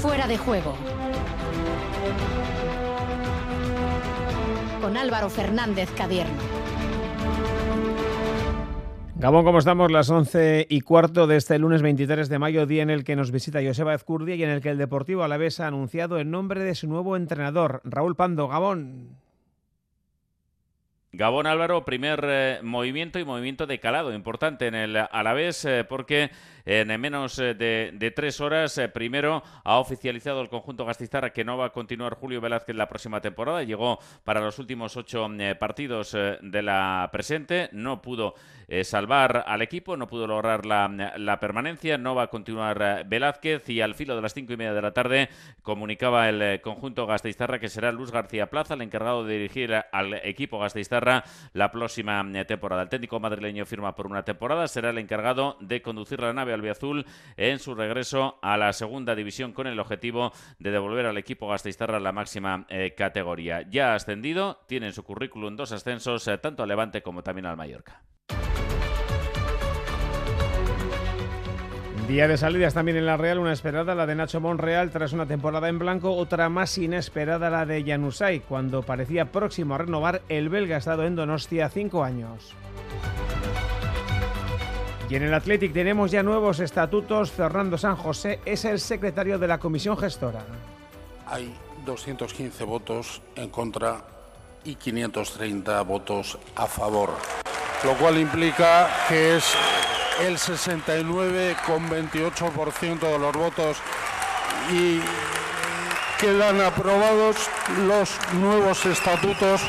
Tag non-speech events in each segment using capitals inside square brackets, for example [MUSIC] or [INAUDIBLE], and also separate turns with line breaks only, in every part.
Fuera de juego. Con Álvaro Fernández Cadierno.
Gabón, ¿cómo estamos? Las once y cuarto de este lunes 23 de mayo, día en el que nos visita Joseba Ezcurdia y en el que el Deportivo Alavés ha anunciado el nombre de su nuevo entrenador, Raúl Pando. Gabón.
Gabón Álvaro, primer eh, movimiento y movimiento de calado importante en el Alavés eh, porque en menos eh, de, tres horas. primero ha oficializado el conjunto Gastizarra que no va a continuar Julio Velázquez la próxima temporada. Llegó para los últimos ocho partidos de la presente. No pudo salvar al equipo, no pudo lograr la, permanencia. No va a continuar Velázquez y al filo de las cinco y media de la tarde comunicaba el conjunto Gastizarra que será Luz García Plaza el encargado de dirigir al equipo Gastizarra la próxima eh, temporada. El técnico madrileño firma por una temporada, será el encargado de conducir la nave albiazul en su regreso a la segunda división con el objetivo de devolver al equipo Gasteiztarra la máxima eh, categoría. Ya ascendido, tiene en su currículum dos ascensos, eh, tanto al Levante como también al Mallorca.
Día de salidas también en la Real, una esperada, la de Nacho Monreal tras una temporada en blanco, otra más inesperada, la de Janusay, cuando parecía próximo a renovar, el belga estado en Donostia cinco años. Y en el Athletic tenemos ya nuevos estatutos. Fernando San José es el secretario de la comisión gestora.
Hay 215 votos en contra y 530 votos a favor, lo cual implica que es el 69,28% de los votos y quedan aprobados los nuevos estatutos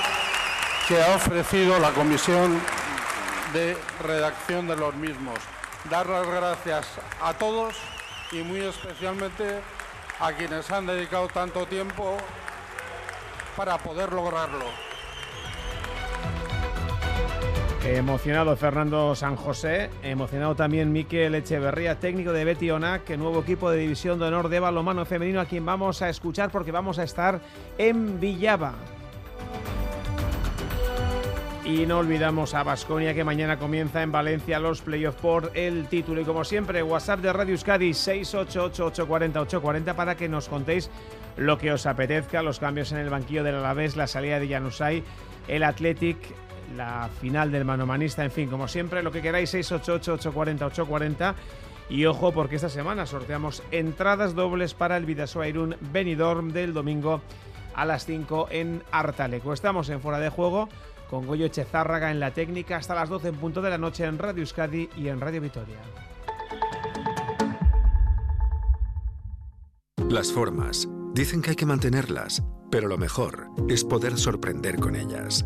que ha ofrecido la Comisión de Redacción de los mismos. Dar las gracias a todos y muy especialmente a quienes han dedicado tanto tiempo para poder lograrlo.
Emocionado Fernando San José, emocionado también Miquel Echeverría, técnico de Betty Onac, nuevo equipo de división de honor de balonmano femenino a quien vamos a escuchar porque vamos a estar en Villaba. Y no olvidamos a Basconia que mañana comienza en Valencia los playoffs por el título. Y como siempre, WhatsApp de Radio Euskadi 688-840-840 para que nos contéis lo que os apetezca, los cambios en el banquillo del Alavés, la salida de Janusay, el Athletic, la final del manomanista, en fin, como siempre, lo que queráis, 688-840-840. Y ojo, porque esta semana sorteamos entradas dobles para el Vidasoa Irún Benidorm del domingo a las 5 en Artaleco. Estamos en fuera de juego con Goyo Echezárraga en la técnica hasta las 12 en punto de la noche en Radio Euskadi y en Radio Vitoria.
Las formas. Dicen que hay que mantenerlas, pero lo mejor es poder sorprender con ellas.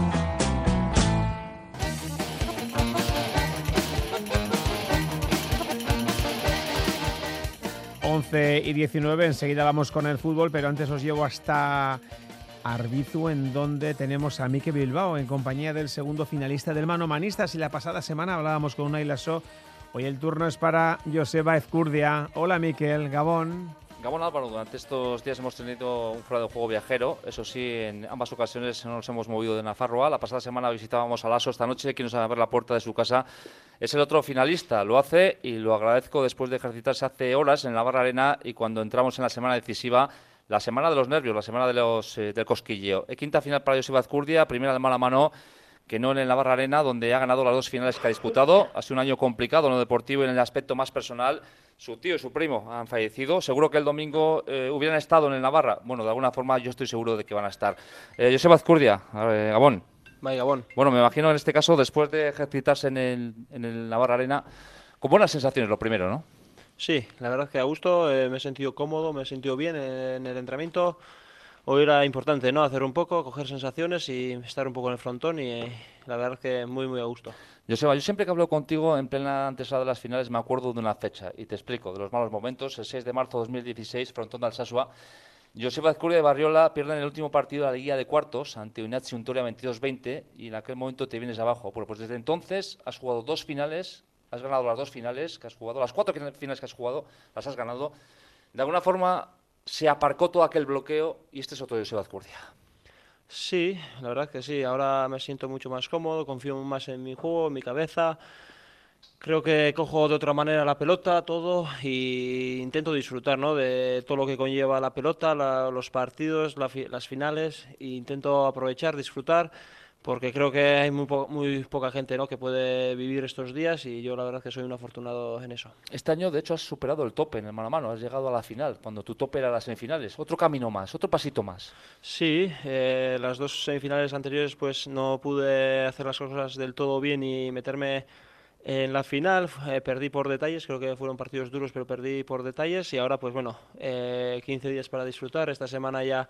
11 y 19, enseguida vamos con el fútbol, pero antes os llevo hasta Arbizu, en donde tenemos a Mike Bilbao en compañía del segundo finalista del Mano Manistas. Y la pasada semana hablábamos con una So. Hoy el turno es para Joseba Ezcurdia. Hola Miquel, Gabón.
Gabón Álvaro, durante estos días hemos tenido un fuera de juego viajero. Eso sí, en ambas ocasiones nos hemos movido de Nafarroa. La pasada semana visitábamos a Lasso. Esta noche, quien nos va a abrir la puerta de su casa es el otro finalista. Lo hace y lo agradezco después de ejercitarse hace horas en la Barra Arena y cuando entramos en la semana decisiva. La semana de los nervios, la semana de los, eh, del cosquilleo. Quinta final para Joseba Azcurdia, primera de mala mano que no en la Barra Arena, donde ha ganado las dos finales que ha disputado. Ha sido un año complicado en lo deportivo y en el aspecto más personal. Su tío y su primo han fallecido. Seguro que el domingo eh, hubieran estado en el Navarra. Bueno, de alguna forma yo estoy seguro de que van a estar. Eh, Joseba Azcurdia, Gabón.
Gabón.
Bueno, me imagino en este caso, después de ejercitarse en el, en el Navarra Arena, con buenas sensaciones lo primero, ¿no?
Sí, la verdad es que a gusto, eh, me he sentido cómodo, me he sentido bien en el entrenamiento hoy era importante, ¿no? Hacer un poco, coger sensaciones y estar un poco en el frontón y la verdad es que muy, muy a gusto.
Joseba, yo siempre que hablo contigo en plena antesala de las finales me acuerdo de una fecha y te explico, de los malos momentos, el 6 de marzo de 2016, frontón de Alsasua, Joseba Azcurdia de Barriola pierde en el último partido de la Liga de Cuartos ante Unatsi Untoria 22-20 y en aquel momento te vienes abajo. Bueno, pues desde entonces has jugado dos finales, has ganado las dos finales que has jugado, las cuatro finales que has jugado, las has ganado. De alguna forma se aparcó todo aquel bloqueo y este es otro Joseba Azcurdia.
Sí, la verdad que sí. Ahora me siento mucho más cómodo, confío más en mi juego, en mi cabeza. Creo que cojo de otra manera la pelota, todo, y intento disfrutar ¿no? de todo lo que conlleva la pelota, los partidos, las finales, e intento aprovechar, disfrutar, porque creo que hay muy, muy poca gente ¿no? que puede vivir estos días y yo la verdad que soy un afortunado en eso.
Este año, de hecho, has superado el tope en el mano a mano, has llegado a la final, cuando tu tope era las semifinales. Otro camino más, otro pasito más.
Sí, eh, las dos semifinales anteriores pues no pude hacer las cosas del todo bien y meterme en la final eh, perdí por detalles, creo que fueron partidos duros, pero perdí por detalles y ahora pues bueno, eh, 15 días para disfrutar. Esta semana ya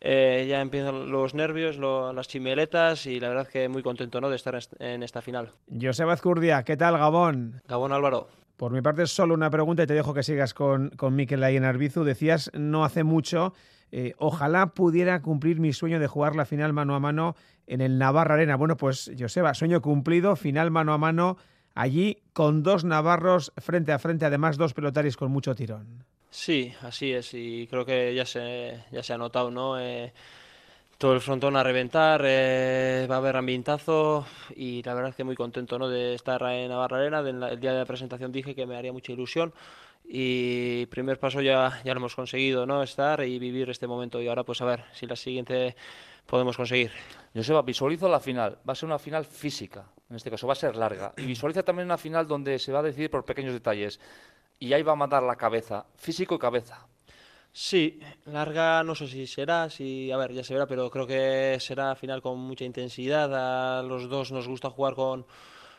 eh, ya empiezan los nervios, las chimeletas y la verdad que muy contento ¿no? de estar en esta final.
Joseba Azcurdia, ¿qué tal Gabón?
Gabón Álvaro.
Por mi parte solo una pregunta y te dejo que sigas con, con Miquel ahí en Arbizu. Decías no hace mucho, eh, ojalá pudiera cumplir mi sueño de jugar la final mano a mano en el Navarra Arena. Bueno, pues Joseba, sueño cumplido, final mano a mano allí con dos navarros frente a frente, además dos pelotaris con mucho tirón.
Sí, así es, y creo que ya se, ya se ha notado, ¿no? Eh, todo el frontón a reventar, eh, va a haber ambientazo y la verdad es que muy contento ¿no? de estar en Navarra Arena. el día de la presentación dije que me haría mucha ilusión y primer paso ya, ya lo hemos conseguido, ¿no? estar y vivir este momento y ahora pues a ver si la siguiente podemos conseguir.
Joseba, visualizo la final, va a ser una final física, en este caso va a ser larga, y visualiza también una final donde se va a decidir por pequeños detalles, y ahí va a mandar la cabeza, físico y cabeza.
Sí, larga no sé si será, si, a ver, ya se verá, pero creo que será final con mucha intensidad, a los dos nos gusta jugar con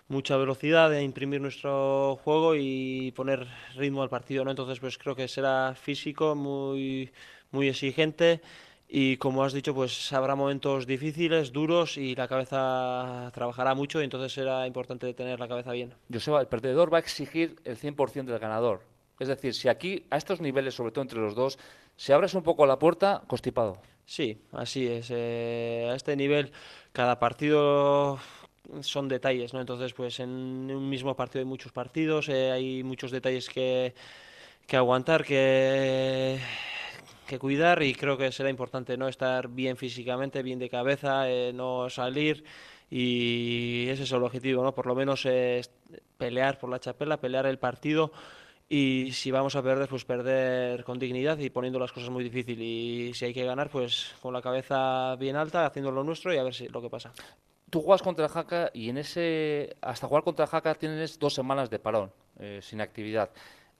mucha velocidad, de imprimir nuestro juego y poner ritmo al partido, ¿no? Entonces, pues creo que será físico, muy, muy exigente y como has dicho, pues habrá momentos difíciles, duros y la cabeza trabajará mucho y entonces será importante tener la cabeza bien.
Joseba, el perdedor va a exigir el 100% del ganador. Es decir, si aquí, a estos niveles, sobre todo entre los dos, se abres un poco la puerta, constipado.
Sí, así es. Eh, a este nivel, cada partido son detalles, ¿no? Entonces, pues en un mismo partido hay muchos partidos, eh, hay muchos detalles que, que aguantar, que que cuidar y creo que será importante no estar bien físicamente, bien de cabeza, eh, no salir y ese es el objetivo, ¿no? Por lo menos pelear por la chapela, pelear el partido y si vamos a perder, pues perder con dignidad y poniendo las cosas muy difíciles y si hay que ganar, pues con la cabeza bien alta, haciendo lo nuestro y a ver si lo que pasa.
Tú juegas contra el Jaca y en ese hasta jugar contra el Jaca tienes dos semanas de parón, eh, sin actividad.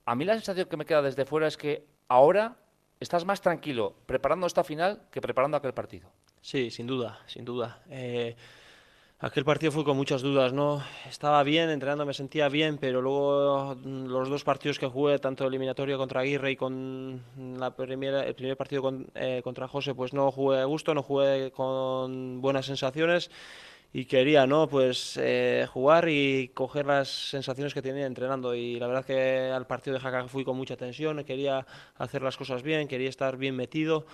A mí la sensación que me queda desde fuera es que ahora estás más tranquilo preparando esta final que preparando aquel partido.
Sí, sin duda, sin duda. Eh, aquel partido fue con muchas dudas, ¿no? Estaba bien, entrenando me sentía bien, pero luego mm, los dos partidos que jugué, tanto eliminatorio contra Aguirre y con el primer partido eh, contra José, pues no jugué a gusto, no jugué con buenas sensaciones y quería no pues eh, jugar y coger las sensaciones que tenía entrenando. Y la verdad que al partido de Jaca fui con mucha tensión quería hacer las cosas bien quería estar bien metido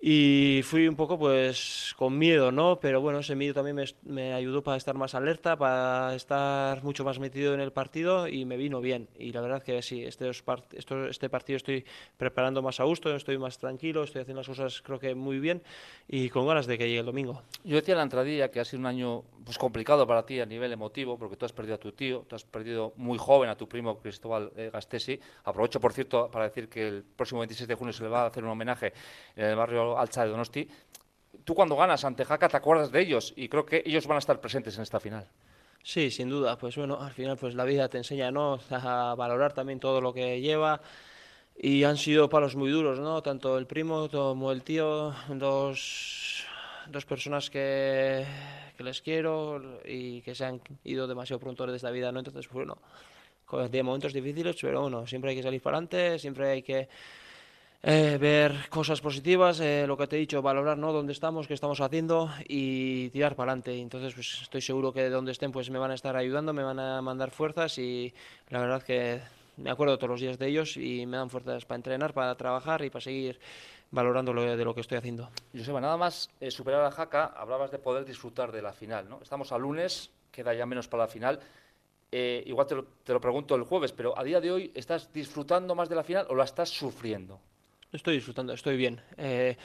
y fui un poco pues con miedo, ¿no? Pero bueno, ese miedo también me, me, ayudó para estar más alerta, para estar mucho más metido en el partido y me vino bien. Y la verdad que sí, este, este partido estoy preparando más a gusto, estoy más tranquilo, estoy haciendo las cosas creo que muy bien y con ganas de que llegue el domingo.
Yo decía la entradilla que ha sido un año pues complicado para ti a nivel emotivo, porque tú has perdido a tu tío, tú has perdido muy joven a tu primo Cristóbal eh, Gastesi. Aprovecho, por cierto, para decir que el próximo 26 de junio se le va a hacer un homenaje en el barrio Alcha de Donosti. Tú cuando ganas ante Jaca te acuerdas de ellos y creo que ellos van a estar presentes en esta final.
Sí, sin duda. Pues bueno, al final pues la vida te enseña ¿no? a valorar también todo lo que lleva y han sido palos muy duros, ¿no? Tanto el primo como el tío, dos, dos personas que, que les quiero y que se han ido demasiado pronto de esta vida, ¿no? Entonces, bueno, de momentos difíciles, pero bueno, siempre hay que salir para adelante, siempre hay que eh, ver cosas positivas, eh, lo que te he dicho, valorar ¿no? dónde estamos, qué estamos haciendo y tirar para adelante. Entonces, pues estoy seguro que donde estén pues me van a estar ayudando, me van a mandar fuerzas y la verdad que me acuerdo todos los días de ellos y me dan fuerzas para entrenar, para trabajar y para seguir valorando lo, de lo que estoy haciendo.
Joseba, nada más eh, superar a Jaca, hablabas de poder disfrutar de la final, ¿no? Estamos a lunes, queda ya menos para la final. Eh, igual te lo, te lo pregunto el jueves, pero a día de hoy, ¿estás disfrutando más de la final o la estás sufriendo?
Estoy disfrutando, estoy bien. Eh,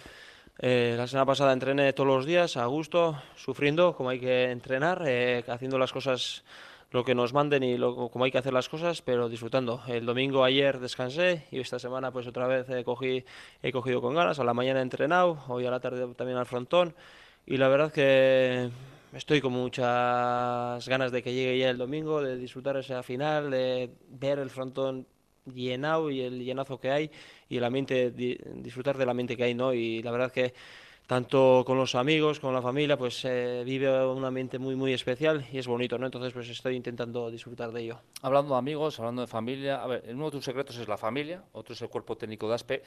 eh, la semana pasada entrené todos los días a gusto, sufriendo como hay que entrenar, eh, haciendo las cosas lo que nos manden y lo, como hay que hacer las cosas, pero disfrutando. El domingo ayer descansé y esta semana pues otra vez he cogido con ganas. A la mañana he entrenado, hoy a la tarde también al frontón y la verdad que estoy con muchas ganas de que llegue ya el domingo, de disfrutar esa final, de ver el frontón llenado y el llenazo que hay y el ambiente, di- disfrutar del ambiente que hay, ¿no? Y la verdad que tanto con los amigos, con la familia, pues eh, vive un ambiente muy, muy especial y es bonito, ¿no? Entonces, pues estoy intentando disfrutar de ello.
Hablando de amigos, hablando de familia, a ver, uno de tus secretos es la familia, otro es el cuerpo técnico de ASPE,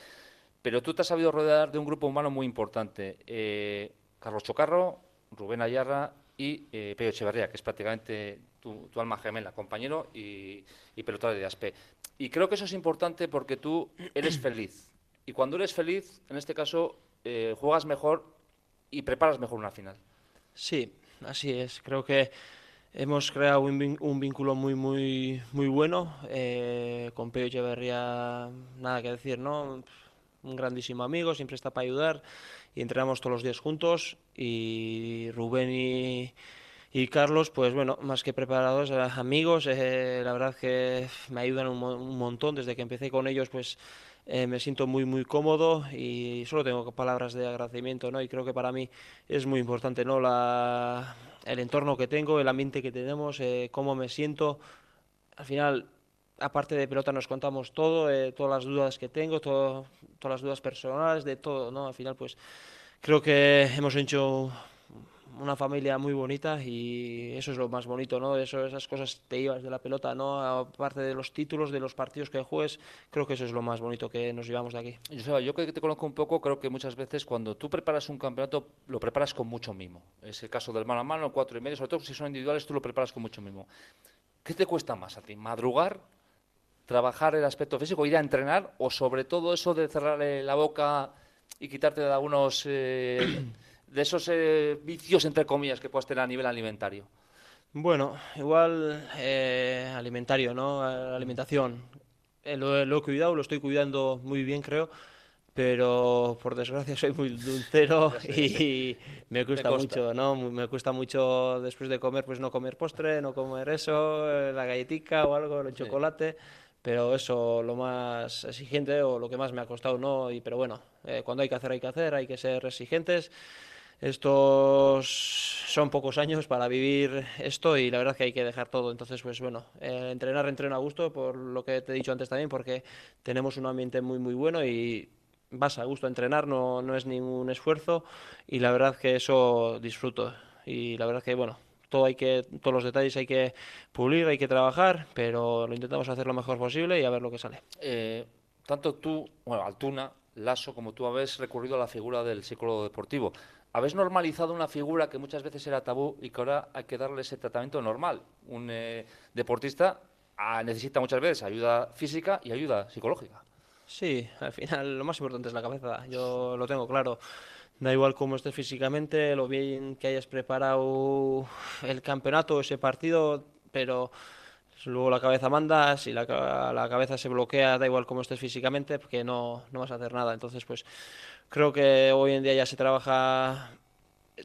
pero tú te has sabido rodear de un grupo humano muy importante. eh, Carlos Chocarro, Rubén Ayarra y eh, Pedro Echeverría, que es prácticamente tu, tu alma gemela, compañero y, y pelotari de ASPE. Y creo que eso es importante porque tú eres feliz. Y cuando eres feliz, en este caso, eh, juegas mejor y preparas mejor una final.
Sí, así es. Creo que hemos creado un, un vínculo muy, muy, muy bueno. eh, con Peo Echeverría, nada que decir, ¿no? Un grandísimo amigo, siempre está para ayudar y entrenamos todos los días juntos. Y Rubén y, y Carlos, pues bueno, más que preparados, eh, amigos, eh, la verdad que me ayudan un, mo- un montón. Desde que empecé con ellos, pues eh, me siento muy, muy cómodo y solo tengo palabras de agradecimiento, ¿no? Y creo que para mí es muy importante, ¿no? La, el entorno que tengo, el ambiente que tenemos, eh, cómo me siento. Al final, aparte de pelota, nos contamos todo, eh, todas las dudas que tengo, todo- todas las dudas personales, de todo, ¿no? Al final, pues creo que hemos hecho una familia muy bonita y eso es lo más bonito, ¿no? Eso, esas cosas te llevas de la pelota, ¿no? Aparte de los títulos, de los partidos que juegues, creo que eso es lo más bonito que nos llevamos de aquí.
Joseba, yo que te conozco un poco, creo que muchas veces cuando tú preparas un campeonato, lo preparas con mucho mimo. Es el caso del mano a mano, cuatro y medio, sobre todo si son individuales, tú lo preparas con mucho mimo. ¿Qué te cuesta más a ti? ¿Madrugar? ¿Trabajar el aspecto físico? ¿Ir a entrenar? ¿O sobre todo eso de cerrarle la boca y quitarte de algunos eh, de esos eh, vicios, entre comillas, que puedas tener a nivel alimentario?
Bueno, igual eh, alimentario, ¿no? La alimentación. Eh, lo, lo he cuidado, lo estoy cuidando muy bien, creo, pero por desgracia soy muy dulcero [LAUGHS] y me cuesta mucho, ¿no? Me cuesta mucho después de comer, pues no comer postre, no comer eso, eh, la galletica o algo, el chocolate, pero eso lo más exigente o lo que más me ha costado, ¿no? Y, pero bueno, eh, cuando hay que hacer, hay que hacer, hay que ser exigentes. Estos son pocos años para vivir esto y la verdad que hay que dejar todo. Entonces, pues bueno, eh, entrenar, entreno a gusto, por lo que te he dicho antes también, porque tenemos un ambiente muy, muy bueno y vas a gusto a entrenar, no, no es ningún esfuerzo y la verdad que eso disfruto. Y la verdad que, bueno, todo hay que, todos los detalles hay que pulir, hay que trabajar, pero lo intentamos hacer lo mejor posible y a ver lo que sale.
Eh, tanto tú, bueno, Altuna, Lasso, como tú habéis recurrido a la figura del psicólogo deportivo. Habéis normalizado una figura que muchas veces era tabú y que ahora hay que darle ese tratamiento normal. Un eh, deportista ah, necesita muchas veces ayuda física y ayuda psicológica.
Sí, al final lo más importante es la cabeza, yo lo tengo claro. Da igual cómo estés físicamente, lo bien que hayas preparado el campeonato, ese partido, pero luego la cabeza manda, si la, la cabeza se bloquea, da igual cómo estés físicamente, porque no, no vas a hacer nada. Entonces, pues creo que hoy en día ya se trabaja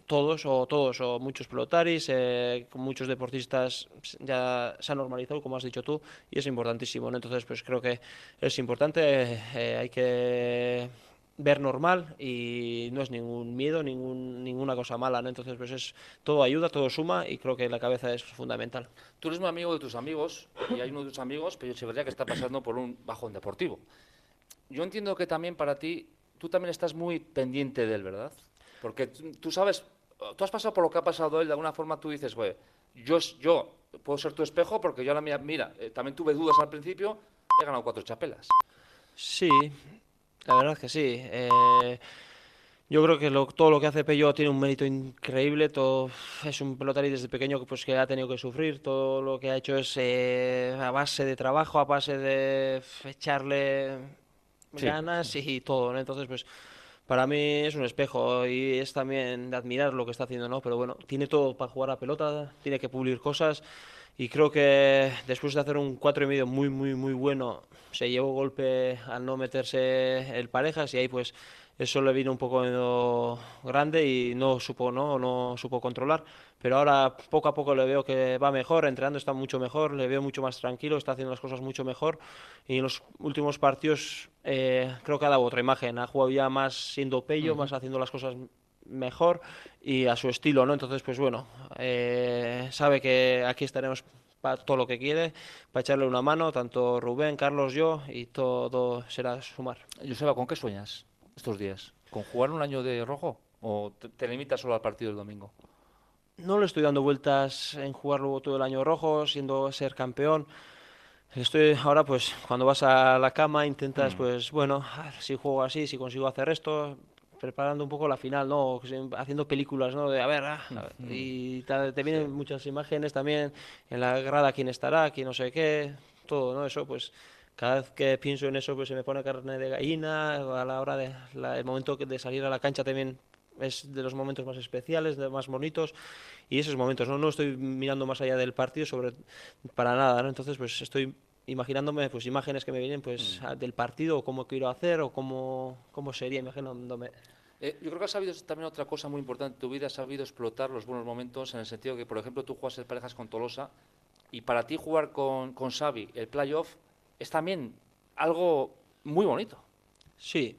todos o todos o muchos pelotaris, eh, muchos deportistas ya se ha normalizado, como has dicho tú, y es importantísimo. Entonces, pues creo que es importante, eh, hay que ver normal y no es ningún miedo, ningún, ninguna cosa mala, ¿no? Entonces, pues es todo ayuda, todo suma y creo que la cabeza es fundamental.
Tú eres muy amigo de tus amigos y hay uno de tus amigos, Pello Echeverría, que está pasando por un bajón deportivo. Yo entiendo que también para ti, tú también estás muy pendiente de él, ¿verdad? Porque tú, sabes, tú has pasado por lo que ha pasado él, de alguna forma tú dices, güey, yo, yo puedo ser tu espejo porque yo ahora, mira, mira eh, también tuve dudas al principio, he ganado cuatro chapelas.
Sí, la verdad es que sí. Eh, yo creo que lo- todo lo que hace Pello tiene un mérito increíble. Todo, es un pelotari desde pequeño que, pues, que ha tenido que sufrir. Todo lo que ha hecho es eh, a base de trabajo, a base de echarle
Sí.
ganas y todo, ¿no? Entonces, pues para mí es un espejo y es también de admirar lo que está haciendo, ¿no? Pero bueno, tiene todo para jugar a pelota, tiene que pulir cosas y creo que después de hacer un cuatro y medio muy, muy, muy bueno, se llevó golpe al no meterse el parejas y ahí pues eso le vino un poco grande y no supo, ¿no? no supo controlar. Pero ahora poco a poco le veo que va mejor, entrenando está mucho mejor, le veo mucho más tranquilo, está haciendo las cosas mucho mejor. Y en los últimos partidos eh, creo que ha dado otra imagen, ha jugado ya más siendo pello, más haciendo las cosas mejor y a su estilo, ¿no? Entonces, pues bueno, eh, sabe que aquí estaremos para todo lo que quiere, para echarle una mano, tanto Rubén, Carlos, yo, y todo será sumar.
Joseba, ¿con qué sueñas? estos días? ¿Con jugar un año de rojo o te, limitas solo al partido del domingo?
No le estoy dando vueltas en jugar luego todo el año rojo, siendo ser campeón. Estoy ahora, pues, cuando vas a la cama, intentas, mm. pues, bueno, si juego así, si consigo hacer esto, preparando un poco la final, ¿no? Haciendo películas, ¿no? De a ver, ah, mm. y te, vienen muchas imágenes también en la grada quién estará, quién no sé qué, todo, ¿no? Eso, pues, cada vez que pienso en eso, pues se me pone carne de gallina. A la hora de el momento de salir a la cancha también es de los momentos más especiales, de más bonitos. Y esos momentos, no, no estoy mirando más allá del partido sobre para nada, ¿no? Entonces, pues estoy imaginándome pues imágenes que me vienen pues mm. del partido o cómo quiero hacer o cómo, cómo sería imaginándome.
Eh, yo creo que has sabido también otra cosa muy importante tu vida, has sabido explotar los buenos momentos en el sentido que, por ejemplo, tú juegas en parejas con Tolosa y para ti jugar con, con Xavi el playoff es también algo muy bonito.
Sí,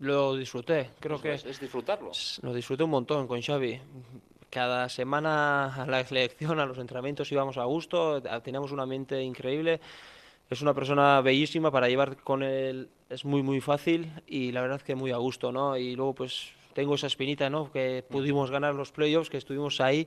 lo disfruté, creo que...
Es, disfrutarlo.
Lo disfruté un montón con Xavi. Cada semana a la [LAUGHS] selección, a los entrenamientos íbamos a gusto, teníamos un ambiente increíble. Es una persona bellísima para llevar con él, es muy muy fácil y la verdad que muy a gusto, ¿no? Y luego pues tengo esa espinita, ¿no? Que pudimos ganar los playoffs, que estuvimos ahí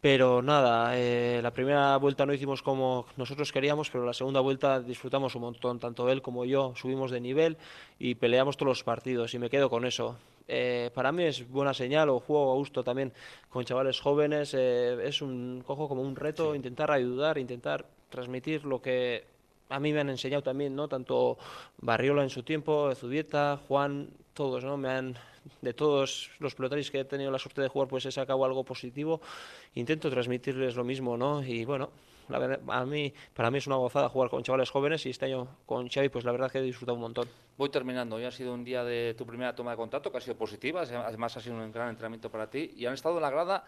pero nada, eh, la primera vuelta no hicimos como nosotros queríamos, pero la segunda vuelta disfrutamos un montón, tanto él como yo subimos de nivel y peleamos todos los partidos y me quedo con eso. Eh, para mí es buena señal o juego a gusto también con chavales jóvenes, eh, es un cojo como un reto intentar ayudar, intentar transmitir lo que a mí me han enseñado también, ¿no? Tanto Barriola en su tiempo, Zubieta, Juan, todos, ¿no? Me han de todos los pelotaris que he tenido la suerte de jugar, pues he sacado algo positivo. Intento transmitirles lo mismo, ¿no? Y bueno, la verdad, a mí, para mí es una gozada jugar con chavales jóvenes y este año con Xavi, pues la verdad que he disfrutado un montón.
Voy terminando. Hoy ha sido un día de tu primera toma de contacto, que ha sido positiva. Además, ha sido un gran entrenamiento para ti. Y han estado en la grada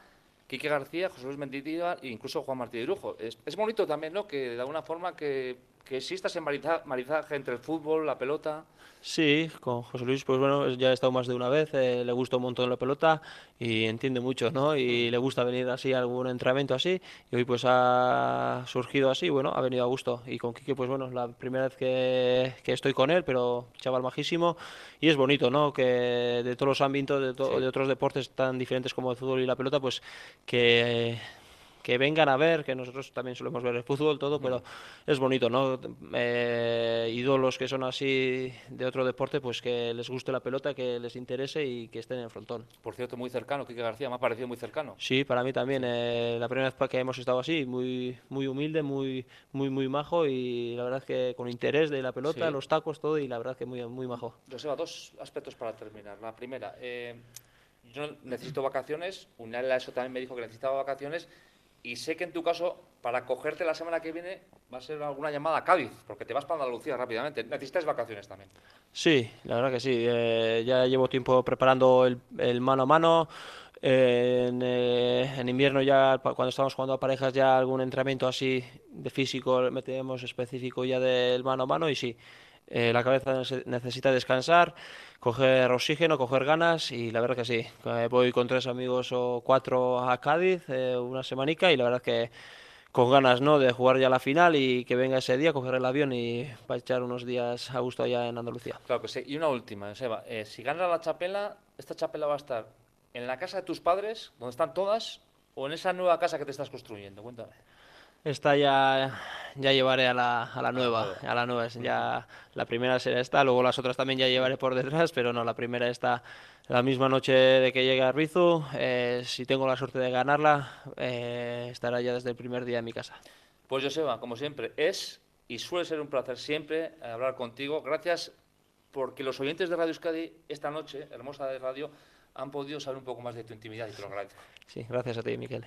Quique García, José Luis Menditiva e incluso Juan Martí de Brujo. Es, es bonito también, ¿no? Que de alguna forma que que exista ese marizaje entre el fútbol, la pelota.
Sí, con José Luis, pues bueno, ya he estado más de una vez, eh, le gusta un montón la pelota y entiende mucho, ¿no? Y le gusta venir así a algún entrenamiento así, y hoy pues ha surgido así, bueno, ha venido a gusto. Y con Quique, pues bueno, la primera vez que, que estoy con él, pero chaval majísimo, y es bonito, ¿no? Que de todos los ámbitos, de, de otros deportes tan diferentes como el fútbol y la pelota, pues que que vengan a ver, que nosotros también solemos ver el fútbol, todo, pero es bonito, ¿no? Eh, ídolos que son así de otro deporte, pues que les guste la pelota, que les interese y que estén en el frontón.
Por cierto, muy cercano, Kike García, me ha parecido muy cercano.
Sí, para mí también. Eh, la primera vez que hemos estado así, muy, muy humilde, muy, muy, muy majo y la verdad es que con interés de la pelota, los tacos, todo y la verdad que muy, muy majo.
Joseba, dos aspectos para terminar. La primera, eh, yo necesito vacaciones, Unal eso también me dijo que necesitaba vacaciones y sé que en tu caso, para cogerte la semana que viene, va a ser alguna llamada a Cádiz, porque te vas para Andalucía rápidamente. Necesitas vacaciones también.
Sí, la verdad que sí. Eh, ya llevo tiempo preparando el, mano a mano. Eh, en, invierno ya, cuando estamos jugando a parejas, ya algún entrenamiento así de físico metemos específico ya del mano a mano y sí, eh, la cabeza necesita descansar coger oxígeno, coger ganas y la verdad que sí. Eh, voy con tres amigos o cuatro a Cádiz eh, una semanica y la verdad que con ganas ¿no? de jugar ya la final y que venga ese día, coger el avión y para echar unos días a gusto allá en Andalucía.
Claro que sí. Y una última, Seba. Eh, si gana la chapela, esta chapela va a estar en la casa de tus padres, donde están todas, o en esa nueva casa que te estás construyendo. Cuéntame.
Esta ya, ya llevaré a la, a la nueva, a la nueva. Ya, la primera será esta, luego las otras también ya llevaré por detrás, pero no, la primera está la misma noche de que llegue a Rizu. Eh, si tengo la suerte de ganarla, eh, estará ya desde el primer día en mi casa.
Pues Joseba, como siempre, es y suele ser un placer siempre hablar contigo. Gracias porque los oyentes de Radio Euskadi esta noche, hermosa de radio, han podido saber un poco más de tu intimidad y te lo agradezco.
Sí, gracias a ti, Miquel.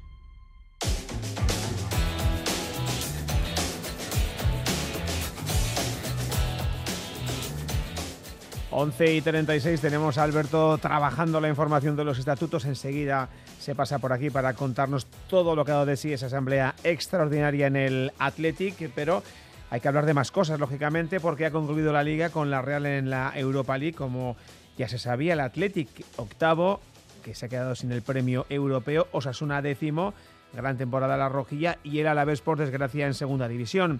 11 y 36 tenemos a Alberto trabajando la información de los estatutos. Enseguida se pasa por aquí para contarnos todo lo que ha dado de sí esa asamblea extraordinaria en el Athletic, pero hay que hablar de más cosas, lógicamente, porque ha concluido la liga con la Real en la Europa League, como ya se sabía, el Athletic octavo, que se ha quedado sin el premio europeo, Osasuna décimo, gran temporada la rojilla, y el Alavés por desgracia en segunda división.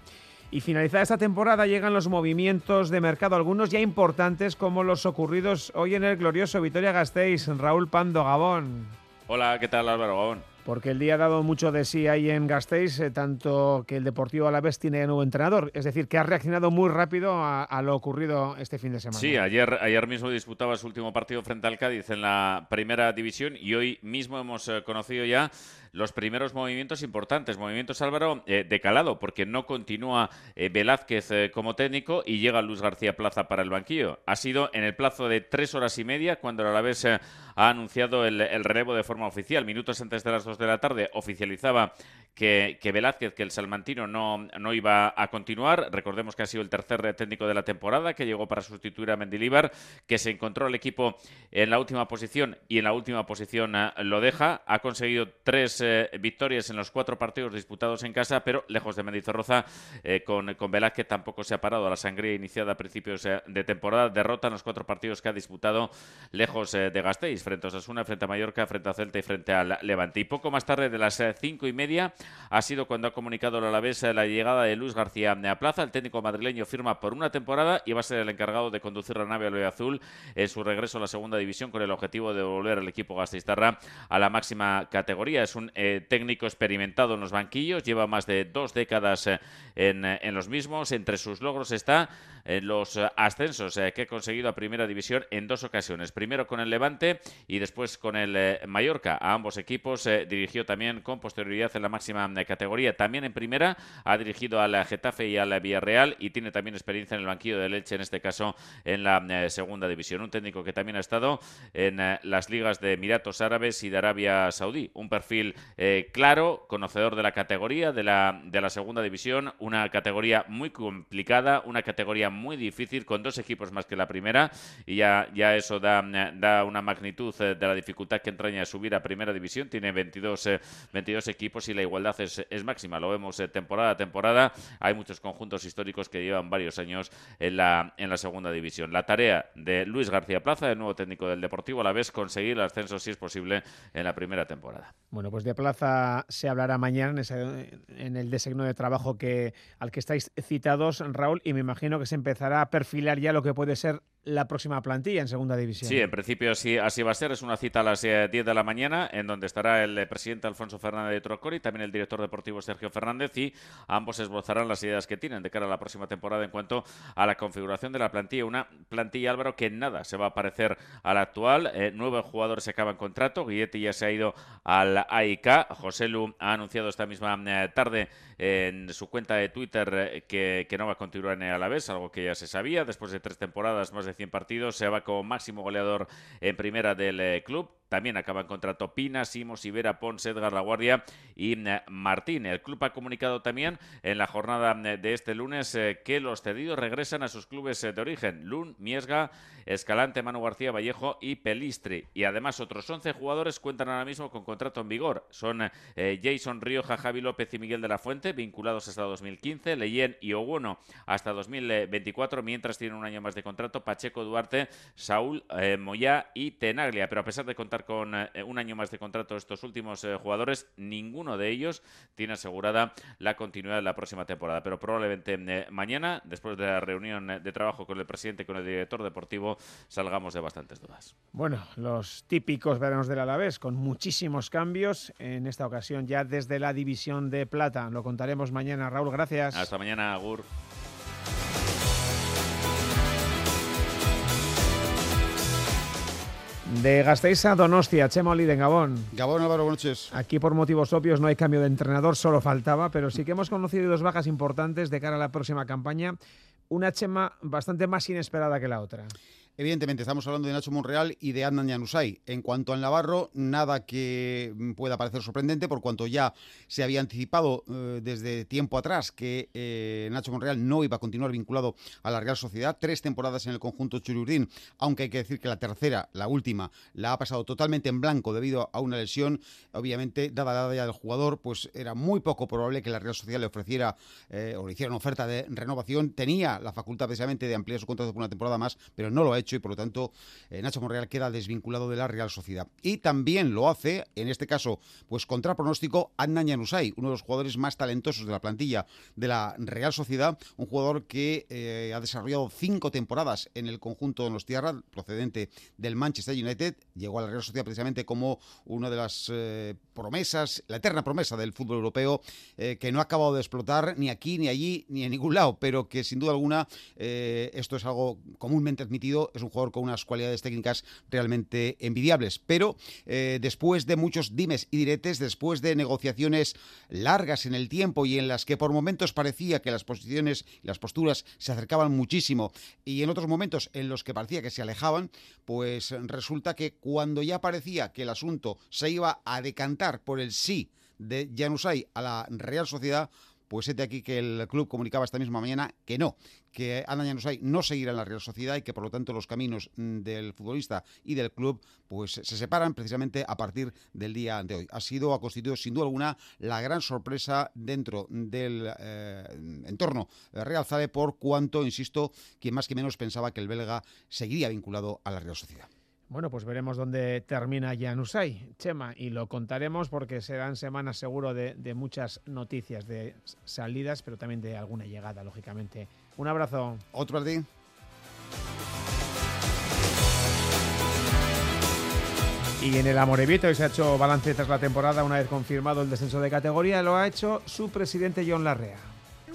Y finalizada esta temporada llegan los movimientos de mercado, algunos ya importantes como los ocurridos hoy en el glorioso Vitoria Gasteiz. Raúl Pando, Gabón.
Hola, ¿qué tal Álvaro Gabón?
Porque el día ha dado mucho de sí ahí en Gasteiz, eh, tanto que el Deportivo Alavés tiene nuevo entrenador. Es decir, que ha reaccionado muy rápido a, lo ocurrido este fin de semana.
Sí, ayer, ayer mismo disputaba su último partido frente al Cádiz en la primera división y hoy mismo hemos eh, conocido ya los primeros movimientos importantes. Movimientos, Álvaro, eh, de calado, porque no continúa eh, Velázquez eh, como técnico y llega Luis García Plaza para el banquillo. Ha sido en el plazo de tres horas y media cuando el Alavés ha anunciado el, relevo de forma oficial. Minutos antes de las dos de la tarde oficializaba que, que Velázquez, que el salmantino no, no iba a continuar. Recordemos que ha sido el tercer técnico de la temporada, que llegó para sustituir a Mendilibar, que se encontró el equipo en la última posición y en la última posición lo deja. Ha conseguido tres eh, victorias en los cuatro partidos disputados en casa, pero lejos de Mendizorroza, eh, con, con Velázquez tampoco se ha parado a la sangría iniciada a principios eh, de temporada. Derrota en los cuatro partidos que ha disputado lejos de Gasteiz, frente a Osasuna, frente a Mallorca, frente a Celta y frente al Levante. Y poco más tarde, de las cinco y media, ha sido cuando ha comunicado la vez la llegada de Luis García a. El técnico madrileño firma por una temporada y va a ser el encargado de conducir la nave al azul en su regreso a la segunda división con el objetivo de devolver al equipo gasteiztarra a la máxima categoría. Es un eh, técnico experimentado en los banquillos, lleva más de dos décadas eh, en, eh, en, los mismos. Entre sus logros está los ascensos que ha conseguido a Primera División en dos ocasiones. Primero con el Levante y después con el Mallorca. A ambos equipos dirigió también con posterioridad en la máxima categoría. También en Primera ha dirigido al Getafe y al Villarreal y tiene también experiencia en el banquillo de Leche, en este caso en la Segunda División. Un técnico que también ha estado en las ligas de Emiratos Árabes y de Arabia Saudí. Un perfil eh, claro, conocedor de la categoría, de la, de la segunda división, una categoría muy complicada, una categoría muy difícil, con dos equipos más que la primera, y ya, ya eso da, da una magnitud eh, de la dificultad que entraña subir a primera división. Tiene 22, 22 eh, equipos y la igualdad es, es máxima. Lo vemos temporada a temporada. Hay muchos conjuntos históricos que llevan varios años en la, en la segunda división. La tarea de Luis García Plaza, el nuevo técnico del Deportivo, a la vez conseguir el ascenso, si es posible, en la primera temporada.
Bueno, pues de Plaza se hablará mañana en, el designo de trabajo que, al que estáis citados, Raúl, y me imagino que se empezará a perfilar ya lo que puede ser la próxima plantilla en segunda división.
Sí, en principio así, va a ser. Es una cita a las 10 eh, de la mañana en donde estará el eh, presidente Alfonso Fernández de Trocori, también el director deportivo Sergio Fernández y ambos esbozarán las ideas que tienen de cara a la próxima temporada en cuanto a la configuración de la plantilla. Una plantilla, Álvaro, que en nada se va a parecer a la actual. Eh, nueve jugadores se acaban contrato. Guilletti ya se ha ido al AIK. José Lu ha anunciado esta misma tarde en su cuenta de Twitter que, que no va a continuar en el Alavés, algo que ya se sabía. Después de tres temporadas, más de 100 partidos, se va como máximo goleador en primera del eh, club. También acaban contra Topina, Simos, Ibera, Pons, Edgar La Guardia y eh, Martín. El club ha comunicado también en la jornada eh, de este lunes que los cedidos regresan a sus clubes de origen. Lun, Miesga, Escalante, Manu García, Vallejo y Pelistri. Y además otros 11 jugadores cuentan ahora mismo con contrato en vigor. Son Jason Rioja, Javi López y Miguel de la Fuente, vinculados hasta 2015. Leyen y Oguono hasta 2024, mientras tienen un año más de contrato. Pacheco Duarte, Saúl eh, Moyá y Tenaglia. Pero a pesar de contar renovar con un año más de contrato estos últimos jugadores. Ninguno de ellos tiene asegurada la continuidad de la próxima temporada, pero probablemente mañana, después de la reunión de trabajo con el presidente y con el director deportivo, salgamos de bastantes dudas.
Bueno, los típicos veranos del Alavés, con muchísimos cambios, en esta ocasión ya desde la división de plata. Lo contaremos mañana. Raúl, gracias.
Hasta mañana, Agur.
De Gasteiz a Donostia, Chema en Gabón.
Gabón, Álvaro, buenas noches.
Aquí por motivos obvios no hay cambio de entrenador, solo faltaba, pero sí que hemos conocido dos bajas importantes de cara a la próxima campaña. Una Chema bastante más inesperada que la otra.
Evidentemente, estamos hablando de Nacho Monreal y de Adnan Yanusay. En cuanto al Navarro, nada que pueda parecer sorprendente, por cuanto ya se había anticipado eh, desde tiempo atrás que eh, Nacho Monreal no iba a continuar vinculado a la Real Sociedad. Tres temporadas en el conjunto Chururdín, aunque hay que decir que la tercera, la última, la ha pasado totalmente en blanco debido a una lesión. Obviamente, dada la edad del jugador, pues era muy poco probable que la Real Sociedad le ofreciera eh, o le hiciera una oferta de renovación. Tenía la facultad precisamente de ampliar su contrato por una temporada más, pero no lo ha hecho y por lo tanto eh, Nacho Monreal queda desvinculado de la Real Sociedad. Y también lo hace, en este caso, pues contra pronóstico, Adnan Yanusay, uno de los jugadores más talentosos de la plantilla de la Real Sociedad, un jugador que eh, ha desarrollado cinco temporadas en el conjunto de los Tierra, procedente del Manchester United, llegó a la Real Sociedad precisamente como una de las eh, promesas, la eterna promesa del fútbol europeo, que no ha acabado de explotar ni aquí, ni allí, ni en ningún lado, pero que sin duda alguna esto es algo comúnmente admitido, es un jugador con unas cualidades técnicas realmente envidiables. Pero eh, después de muchos dimes y diretes, después de negociaciones largas en el tiempo y en las que por momentos parecía que las posiciones y las posturas se acercaban muchísimo y en otros momentos en los que parecía que se alejaban, pues resulta que cuando ya parecía que el asunto se iba a decantar por el sí de Janusay a la Real Sociedad, pues de aquí que el club comunicaba esta misma mañana que no, que Ana Janusay no seguirá en la Real Sociedad y que por lo tanto los caminos mm, del futbolista y del club pues se separan precisamente a partir del día de hoy. Ha sido, ha constituido sin duda alguna la gran sorpresa dentro del eh, entorno Real Zale por cuanto, insisto, quien más que menos pensaba que el belga seguiría vinculado a la Real Sociedad.
Bueno, pues veremos dónde termina Janusay, Chema, y lo contaremos porque serán semanas seguro de, muchas noticias, de salidas, pero también de alguna llegada, lógicamente. Un abrazo.
Otro a ti.
Y en el Amorevito hoy se ha hecho balance tras la temporada, una vez confirmado el descenso de categoría, lo ha hecho su presidente John Larrea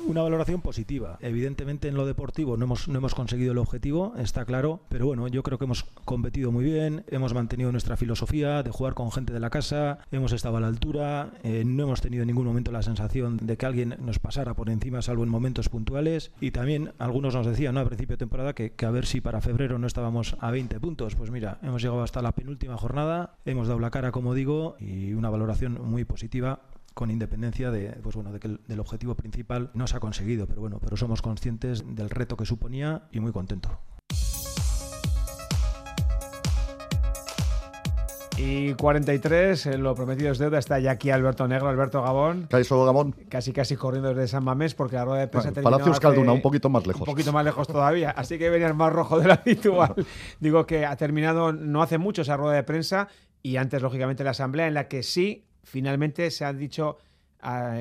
una valoración positiva. Evidentemente en lo deportivo no hemos, no hemos conseguido el objetivo, está claro, pero bueno, yo creo que hemos competido muy bien, hemos mantenido nuestra filosofía de jugar con gente de la casa, hemos estado a la altura, eh, no hemos tenido en ningún momento la sensación de que alguien nos pasara por encima, salvo en momentos puntuales, y también algunos nos decían ¿no? a principio de temporada que, que a ver si para febrero no estábamos a 20 puntos. Pues mira, hemos llegado hasta la penúltima jornada, hemos dado la cara, como digo, y una valoración muy positiva con independencia de, pues bueno, de que el, del objetivo principal no se ha conseguido, pero bueno, pero somos conscientes del reto que suponía y muy contento.
Y 43, eh, lo prometido es deuda, está ya aquí Alberto Negro, Alberto Gabón.
Caiso Gabón.
Casi casi corriendo desde San Mamés porque la rueda de prensa
bueno, Palacio Euskalduna, un poquito más lejos.
Un poquito más lejos todavía, así que venía más rojo de lo [LAUGHS] habitual. [LAUGHS] Digo que ha terminado no hace mucho esa rueda de prensa y antes, lógicamente, la asamblea en la que sí finalmente se ha dicho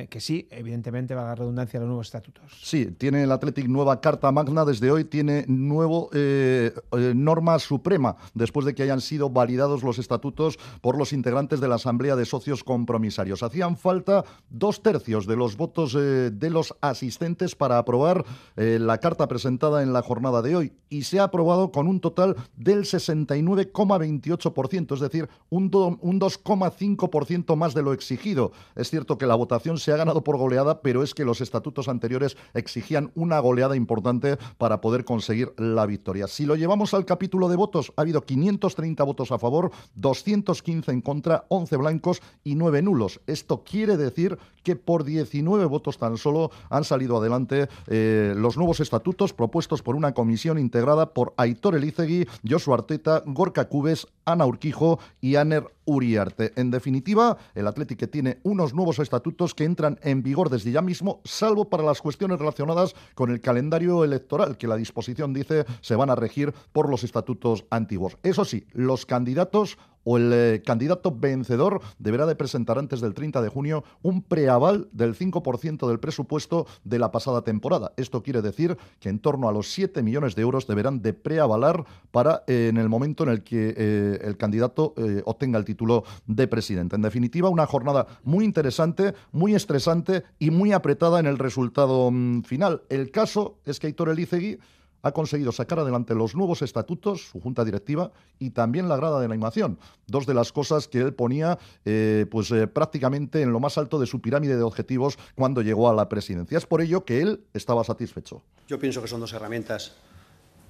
que sí, evidentemente va a dar redundancia a los nuevos estatutos.
Sí, tiene el Athletic nueva carta magna, desde hoy tiene nuevo eh, eh, norma suprema, después de que hayan sido validados los estatutos por los integrantes de la Asamblea de Socios Compromisarios. Hacían falta dos tercios de los votos eh, de los asistentes para aprobar la carta presentada en la jornada de hoy y se ha aprobado con un total del 69,28%, es decir, un, un 2,5% más de lo exigido. Es cierto que la votación se ha ganado por goleada, pero es que los estatutos anteriores exigían una goleada importante para poder conseguir la victoria. Si lo llevamos al capítulo de votos, ha habido 530 votos a favor, 215 en contra, 11 blancos y 9 nulos. Esto quiere decir que por 19 votos tan solo han salido adelante eh, los nuevos estatutos propuestos por una comisión integrada por Aitor Elizegui, Josu Arteta, Gorka Cubes, Ana Urquijo y Aner Uriarte. En definitiva, el Atlético tiene unos nuevos estatutos que entran en vigor desde ya mismo, salvo para las cuestiones relacionadas con el calendario electoral, que la disposición dice se van a regir por los estatutos antiguos. Eso sí, los candidatos o el eh, candidato vencedor deberá de presentar antes del 30 de junio un preaval del 5% del presupuesto de la pasada temporada. Esto quiere decir que en torno a los 7 millones de euros deberán de preavalar para eh, en el momento en el que eh, el candidato obtenga el título de presidente. En definitiva, una jornada muy interesante, muy estresante y muy apretada en el resultado mm, final. El caso es que Aitor Elizegui ha conseguido sacar adelante los nuevos estatutos, su junta directiva y también la grada de animación. Dos de las cosas que él ponía eh, pues, eh, prácticamente en lo más alto de su pirámide de objetivos cuando llegó a la presidencia. Es por ello que él estaba satisfecho.
Yo pienso que son dos herramientas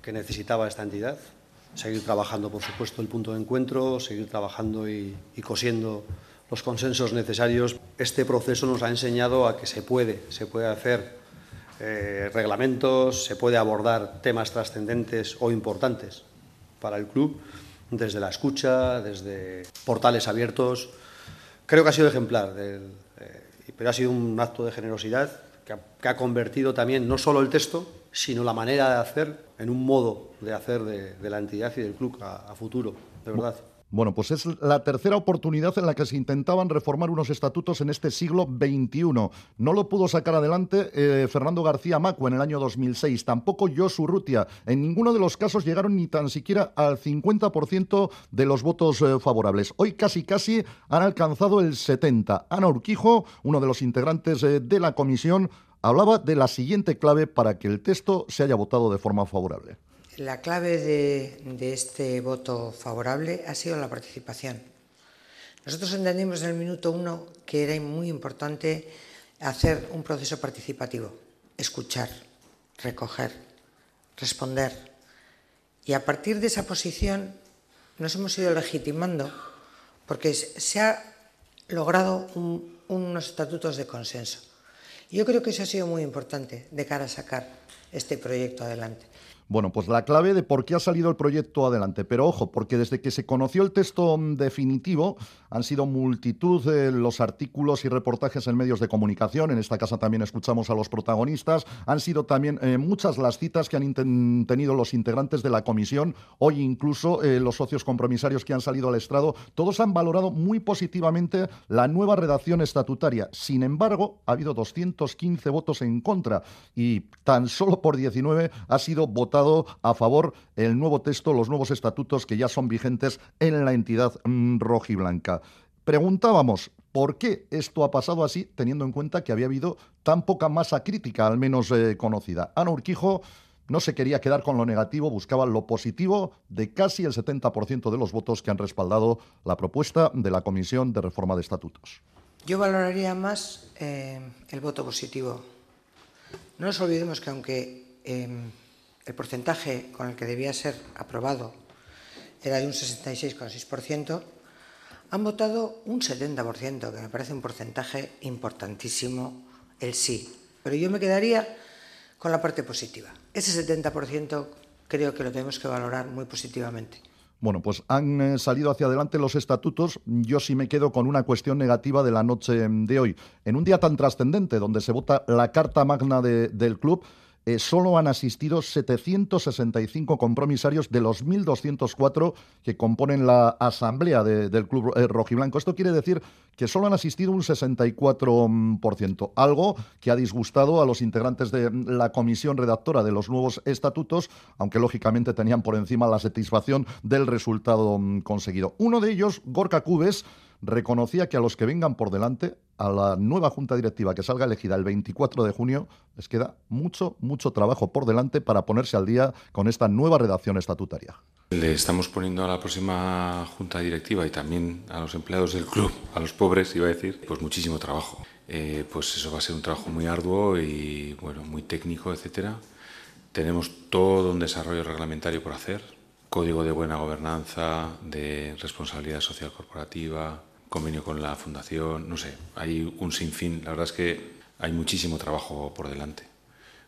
que necesitaba esta entidad. Seguir trabajando, por supuesto, el punto de encuentro, seguir trabajando y, y cosiendo los consensos necesarios. Este proceso nos ha enseñado a que se puede, se puede hacer eh, reglamentos, se puede abordar temas trascendentes o importantes para el club desde la escucha, desde portales abiertos. Creo que ha sido ejemplar, eh, pero ha sido un acto de generosidad que ha, convertido también no solo el texto, sino la manera de hacer en un modo de hacer de, la entidad y del club a, a futuro, de verdad.
Bueno, pues es la tercera oportunidad en la que se intentaban reformar unos estatutos en este siglo XXI. No lo pudo sacar adelante eh, Fernando García Macua en el año 2006, tampoco Josu Rutia. En ninguno de los casos llegaron ni tan siquiera al 50% de los votos eh, favorables. Hoy casi casi han alcanzado el 70%. Ana Urquijo, uno de los integrantes eh, de la comisión, hablaba de la siguiente clave para que el texto se haya votado de forma favorable.
La clave de, este voto favorable ha sido la participación. Nosotros entendimos en el minuto uno que era muy importante hacer un proceso participativo, escuchar, recoger, responder. Y a partir de esa posición nos hemos ido legitimando porque se ha logrado unos estatutos de consenso. Yo creo que eso ha sido muy importante de cara a sacar este proyecto adelante.
Bueno, pues la clave de por qué ha salido el proyecto adelante. Pero ojo, porque desde que se conoció el texto mm, definitivo han sido multitud de los artículos y reportajes en medios de comunicación. En esta casa también escuchamos a los protagonistas. Han sido también eh, muchas las citas que han tenido los integrantes de la comisión. Hoy incluso eh, los socios compromisarios que han salido al estrado. Todos han valorado muy positivamente la nueva redacción estatutaria. Sin embargo, ha habido 215 votos en contra y tan solo por 19 ha sido votado a favor el nuevo texto, los nuevos estatutos que ya son vigentes en la entidad mm, rojiblanca. Preguntábamos, ¿por qué esto ha pasado así, teniendo en cuenta que había habido tan poca masa crítica, al menos eh, conocida? Ana Urquijo no se quería quedar con lo negativo, buscaba lo positivo de casi el 70% de los votos que han respaldado la propuesta de la Comisión de Reforma de Estatutos.
Yo valoraría más eh, el voto positivo. No nos olvidemos que aunque em, el porcentaje con el que debía ser aprobado era de un 66,6%, han votado un 70%, que me parece un porcentaje importantísimo el sí. Pero yo me quedaría con la parte positiva. Ese 70% creo que lo tenemos que valorar muy positivamente.
Bueno, pues han eh, salido hacia adelante los estatutos. Yo sí me quedo con una cuestión negativa de la noche de hoy. En un día tan trascendente, donde se vota la Carta Magna del club, eh, solo han asistido 765 compromisarios de los 1.204 que componen la asamblea del Club eh, Rojiblanco. Esto quiere decir que solo han asistido un 64%, algo que ha disgustado a los integrantes de la comisión redactora de los nuevos estatutos, aunque lógicamente tenían por encima la satisfacción del resultado mm, conseguido. Uno de ellos, Gorka Cubes, reconocía que a los que vengan por delante, a la nueva Junta Directiva que salga elegida el 24 de junio, les queda mucho, mucho trabajo por delante para ponerse al día con esta nueva redacción estatutaria.
Le estamos poniendo a la próxima Junta Directiva y también a los empleados del club, a los pobres, iba a decir, pues muchísimo trabajo. Eh, pues eso va a ser un trabajo muy arduo y bueno, muy técnico, etcétera. Tenemos todo un desarrollo reglamentario por hacer, código de buena gobernanza, de responsabilidad social corporativa, convenio con la fundación, no sé, hay un sinfín. La verdad es que hay muchísimo trabajo por delante.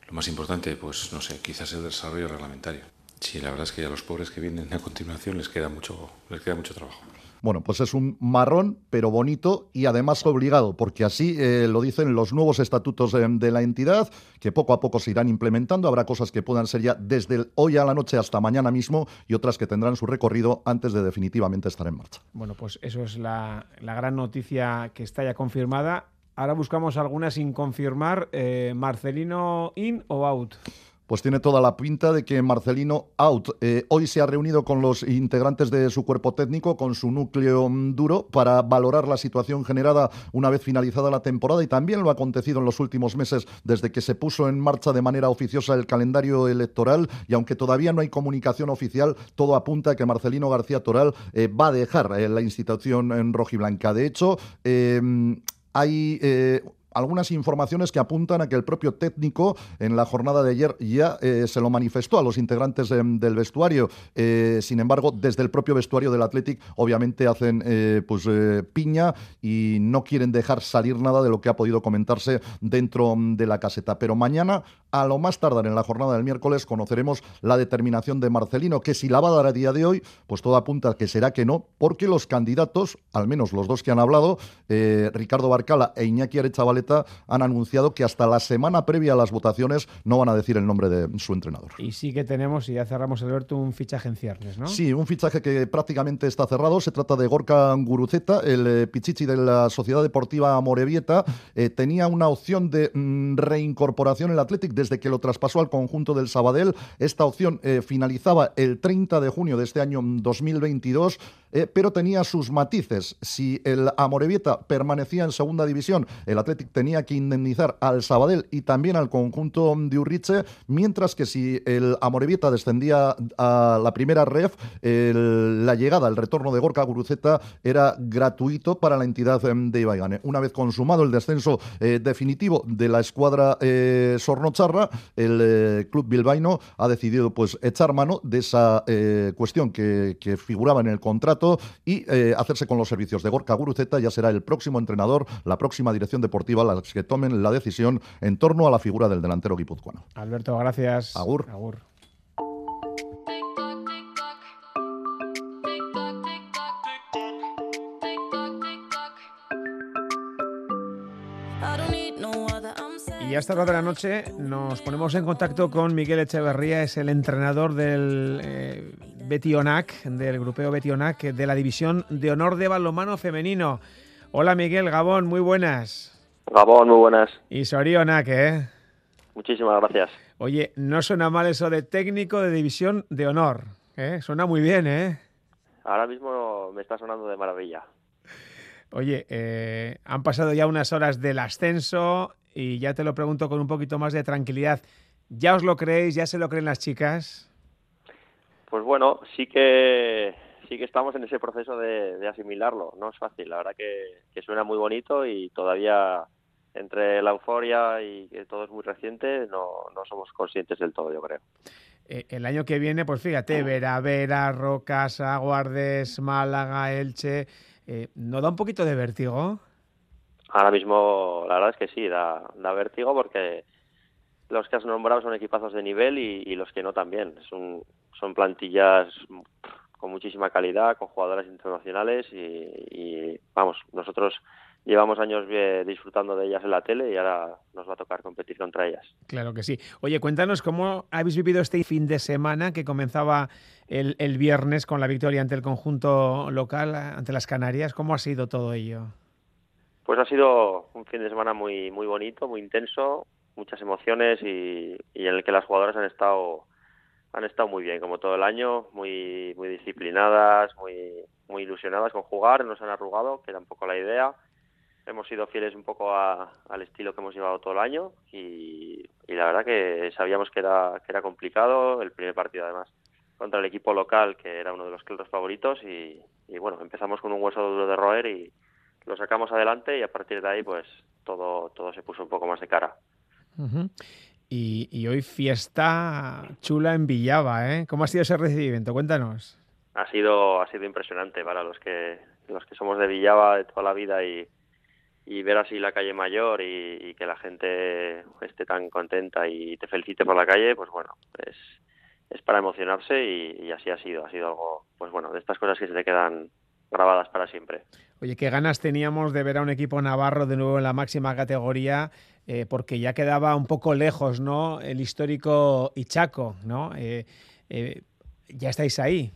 Lo más importante, pues no sé, quizás el desarrollo reglamentario. Sí, la verdad es que a los pobres que vienen a continuación les queda mucho, les queda mucho trabajo.
Bueno, pues es un marrón, pero bonito y además obligado, porque así eh, lo dicen los nuevos estatutos de, la entidad, que poco a poco se irán implementando. Habrá cosas que puedan ser ya desde hoy a la noche hasta mañana mismo y otras que tendrán su recorrido antes de definitivamente estar en marcha.
Bueno, pues eso es la, gran noticia que está ya confirmada. Ahora buscamos algunas sin confirmar. Eh, Marcelino in o out
pues tiene toda la pinta de que Marcelino out. Eh, hoy se ha reunido con los integrantes de su cuerpo técnico, con su núcleo mm, duro, para valorar la situación generada una vez finalizada la temporada y también lo ha acontecido en los últimos meses desde que se puso en marcha de manera oficiosa el calendario electoral y aunque todavía no hay comunicación oficial, todo apunta a que Marcelino García Toral eh, va a dejar eh, la institución en rojiblanca. De hecho, hay algunas informaciones que apuntan a que el propio técnico en la jornada de ayer ya eh, se lo manifestó a los integrantes em, del vestuario. Eh, sin embargo, desde el propio vestuario del Athletic, obviamente hacen eh, pues piña y no quieren dejar salir nada de lo que ha podido comentarse dentro mm, de la caseta. Pero mañana, a lo más tardar en la jornada del miércoles, conoceremos la determinación de Marcelino, que si la va a dar a día de hoy, pues todo apunta a que será que no, porque los candidatos, al menos los dos que han hablado, Ricardo Barcala e Iñaki Arechaval han anunciado que hasta la semana previa a las votaciones no van a decir el nombre de su entrenador.
Y sí que tenemos, y ya cerramos, Alberto, un fichaje en ciernes, ¿no?
Sí, un fichaje que prácticamente está cerrado. Se trata de Gorka Guruceta, el eh, pichichi de la Sociedad Deportiva Morevieta. Eh, tenía una opción de mm, reincorporación en el Athletic desde que lo traspasó al conjunto del Sabadell. Esta opción eh, finalizaba el 30 de junio de este año 2022. Eh, pero tenía sus matices. Si el Amorebieta permanecía en segunda división, el Athletic tenía que indemnizar al Sabadell y también al conjunto de Urriche, mientras que si el Amorebieta descendía a la primera ref, la llegada, el retorno de Gorka Guruceta era gratuito para la entidad em, de Ibaigane. Una vez consumado el descenso eh, definitivo de la escuadra eh, Sornocharra, el club bilbaíno ha decidido pues echar mano de esa cuestión que figuraba en el contrato y eh, hacerse con los servicios de Gorka Guruceta. Ya será el próximo entrenador, la próxima dirección deportiva, las que tomen la decisión en torno a la figura del delantero guipuzcoano.
Alberto, gracias.
Agur.
Agur. Y a esta hora de la noche nos ponemos en contacto con Miguel Echeverría, es el entrenador del eh, Betionac, del grupeo Betionac, de la División de Honor de Balomano Femenino. Hola Miguel, Gabón, muy buenas.
Gabón, muy buenas.
Y Sorionac, ¿eh?
Muchísimas gracias.
Oye, no suena mal eso de técnico de División de Honor, ¿eh? Suena muy bien, ¿eh?
Ahora mismo me está sonando de maravilla.
Oye, eh, han pasado ya unas horas del ascenso y ya te lo pregunto con un poquito más de tranquilidad. ¿Ya os lo creéis? ¿Ya se lo creen las chicas?
Pues bueno, sí que sí que estamos en ese proceso de, asimilarlo. No es fácil, la verdad que, suena muy bonito y todavía entre la euforia y que todo es muy reciente no, no somos conscientes del todo, yo creo.
Eh, el año que viene, pues fíjate, Vera, Vera, Rocas, Aguardes, Málaga, Elche, eh, ¿no da un poquito de vértigo?
Ahora mismo la verdad es que sí, da, da vértigo porque los que has nombrado son equipazos de nivel y, los que no también. Son, plantillas con muchísima calidad, con jugadoras internacionales y, vamos, nosotros llevamos años disfrutando de ellas en la tele y ahora nos va a tocar competir contra ellas.
Claro que sí. Oye, cuéntanos cómo habéis vivido este fin de semana que comenzaba el, el viernes con la victoria ante el conjunto local, ante las Canarias. ¿Cómo ha sido todo ello?
Pues ha sido un fin de semana muy muy bonito, muy intenso, muchas emociones y, en el que las jugadoras han estado han estado muy bien, como todo el año, muy muy disciplinadas, muy muy ilusionadas con jugar, nos han arrugado, que era un poco la idea. Hemos sido fieles un poco al estilo que hemos llevado todo el año y, la verdad que sabíamos que era que era complicado el primer partido además contra el equipo local que era uno de los claros favoritos y, y bueno empezamos con un hueso duro de roer y lo sacamos adelante y a partir de ahí pues todo todo se puso un poco más de cara
y, hoy fiesta chula en Villava, ¿eh? ¿Cómo ha sido ese recibimiento? Cuéntanos.
Ha sido, ha sido impresionante para los que, los que somos de Villava de toda la vida y, ver así la calle mayor y, que la gente esté tan contenta y te felicite por la calle, pues bueno, es, es para emocionarse y, así ha sido. Ha sido algo, pues bueno, de estas cosas que se te quedan grabadas para siempre.
Oye, qué ganas teníamos de ver a un equipo navarro de nuevo en la máxima categoría, eh, porque ya quedaba un poco lejos, ¿no? El histórico Ichaco, ¿no? Eh, eh, ya estáis ahí.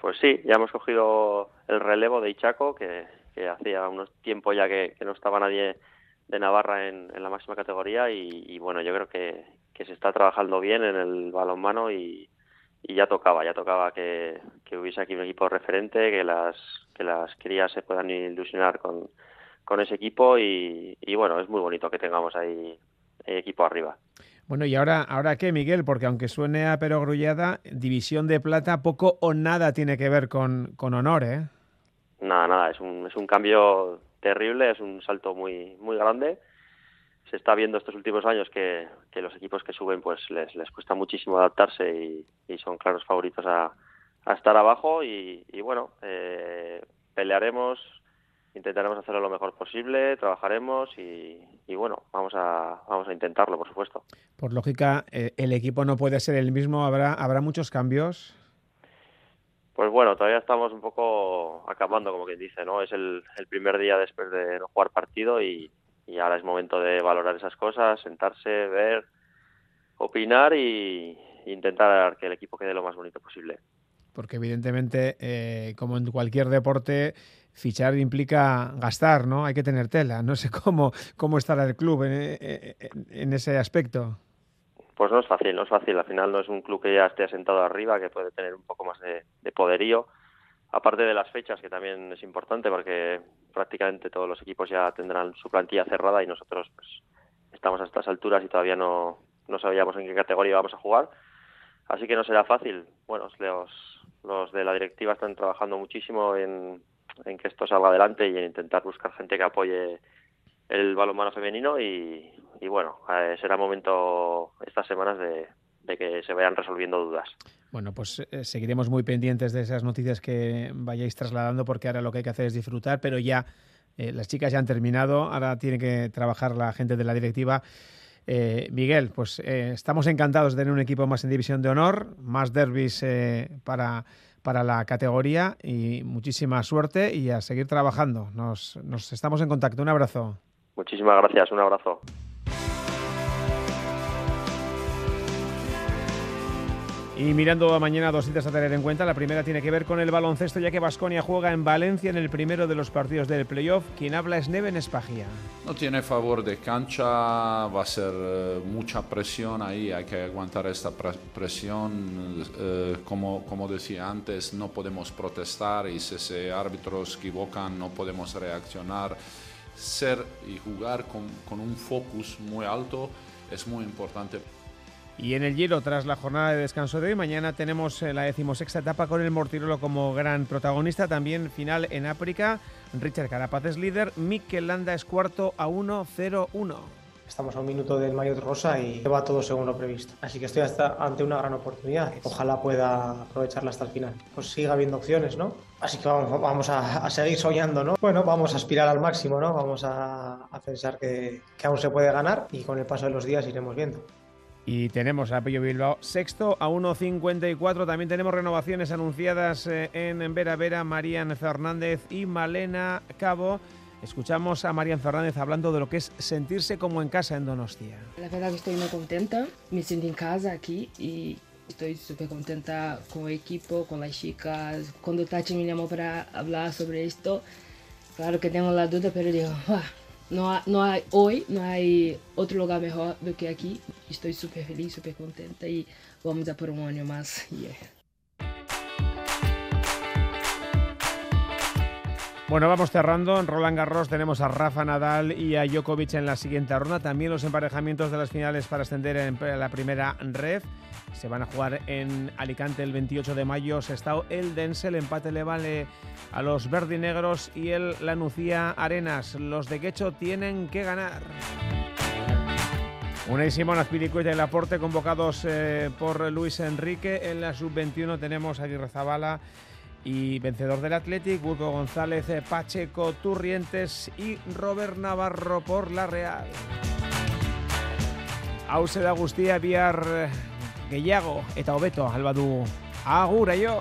Pues sí, ya hemos cogido el relevo de Ichaco, que, hacía unos tiempo ya que, no estaba nadie de Navarra en, la máxima categoría y, bueno, yo creo que, se está trabajando bien en el balonmano y, y ya tocaba, ya tocaba que, hubiese aquí un equipo referente, que las, que las crías se puedan ilusionar con, con ese equipo y, y bueno, es muy bonito que tengamos ahí equipo arriba.
Bueno, y ahora, ahora qué, Miguel, porque aunque suene a perogrullada, división de plata poco o nada tiene que ver con, con honor, ¿eh?
Nada, nada, es un, es un cambio terrible, es un salto muy, muy grande. Se está viendo estos últimos años que, que los equipos que suben pues les, les cuesta muchísimo adaptarse y, y son claros favoritos a, a estar abajo y, y bueno, eh, pelearemos intentaremos hacerlo lo mejor posible, trabajaremos y, bueno, vamos a, vamos a intentarlo, por supuesto.
Por lógica, eh, el equipo no puede ser el mismo, ¿habrá, habrá muchos cambios?
Pues bueno, todavía estamos un poco acabando, como quien dice, ¿no? Es el, primer día después de no jugar partido y, ahora es momento de valorar esas cosas, sentarse, ver, opinar y, intentar que el equipo quede lo más bonito posible.
Porque evidentemente, eh, como en cualquier deporte, fichar implica gastar, ¿no? Hay que tener tela. No sé [LAUGHS] cómo, cómo estará el club en, ese aspecto.
Pues no es fácil, no es fácil. Al final no es un club que ya esté asentado arriba, que puede tener un poco más de, poderío. Aparte de las fechas, que también es importante, porque prácticamente todos los equipos ya tendrán su plantilla cerrada y nosotros pues, estamos a estas alturas y todavía no, no sabíamos en qué categoría vamos a jugar. Así que no será fácil. Bueno, los, los de la directiva están trabajando muchísimo en, en que esto salga adelante y en intentar buscar gente que apoye el balonmano femenino y, bueno, eh, será momento estas semanas de, que se vayan resolviendo dudas.
Bueno, pues eh, seguiremos muy pendientes de esas noticias que vayáis trasladando porque ahora lo que hay que hacer es disfrutar, pero ya eh, las chicas ya han terminado, ahora tiene que trabajar la gente de la directiva. Miguel, pues estamos encantados de tener un equipo más en división de honor, más derbis para para la categoría y muchísima suerte y a seguir trabajando. Nos, nos estamos en contacto. Un abrazo.
Muchísimas gracias. Un abrazo.
Y mirando a mañana dos citas a tener en cuenta. La primera tiene que ver con el baloncesto, ya que Basconia juega en Valencia en el primero de los partidos del playoff. Quien habla es Neven Espagia.
No tiene favor de cancha, va a ser eh, mucha presión ahí, hay que aguantar esta presión. Eh, como, como decía antes, no podemos protestar y si se árbitros equivocan no podemos reaccionar. Ser y jugar con, con un focus muy alto es muy importante.
Y en el Giro, tras la jornada de descanso de hoy, mañana tenemos eh, la decimosexta etapa con el Mortirolo como gran protagonista. También final en África. Richard Carapaz es líder, Mikel Landa es cuarto a 1-0-1.
Estamos a un minuto del Maillot Rosa y va todo según lo previsto. Así que estoy hasta ante una gran oportunidad. Ojalá pueda aprovecharla hasta el final. Pues siga habiendo opciones, ¿no? Así que vamos, vamos a, seguir soñando, ¿no? Bueno, vamos a aspirar al máximo, ¿no? Vamos a, pensar que, que aún se puede ganar y con el paso de los días iremos viendo.
Y tenemos a Pello Bilbao sexto a 1.54. También tenemos renovaciones anunciadas eh, en Vera Vera, Marían Fernández y Malena Cabo. Escuchamos a Marían Fernández hablando de lo que es sentirse como en casa en Donostia.
La verdad que estoy muy contenta, me siento en casa aquí y estoy súper contenta con el equipo, con las chicas. Cuando Tachi me llamó para hablar sobre esto, claro que tengo la duda, pero digo, ah, no, no hay, hoy no hay otro lugar mejor do que aquí. Estoy súper feliz, súper contenta y vamos a por un año más. [LAUGHS]
Bueno, vamos cerrando. En Roland Garros tenemos a Rafa Nadal y a Djokovic en la siguiente ronda. También los emparejamientos de las finales para ascender en la primera red. Se van a jugar en Alicante el 28 de mayo. Sestao el Dense. El empate le vale a los verdinegros y el Lanucía Arenas. Los de Quecho tienen que ganar. Una Simón Azpilicueta y Laporte convocados eh, por Luis Enrique. En la sub-21 tenemos a Aguirre Zabala y vencedor del Athletic, Burgo González, eh, Pacheco, Turrientes y Robert Navarro por la Real. Ause de Agustía, Viar gehiago eta hobeto alba du. Agur, aio!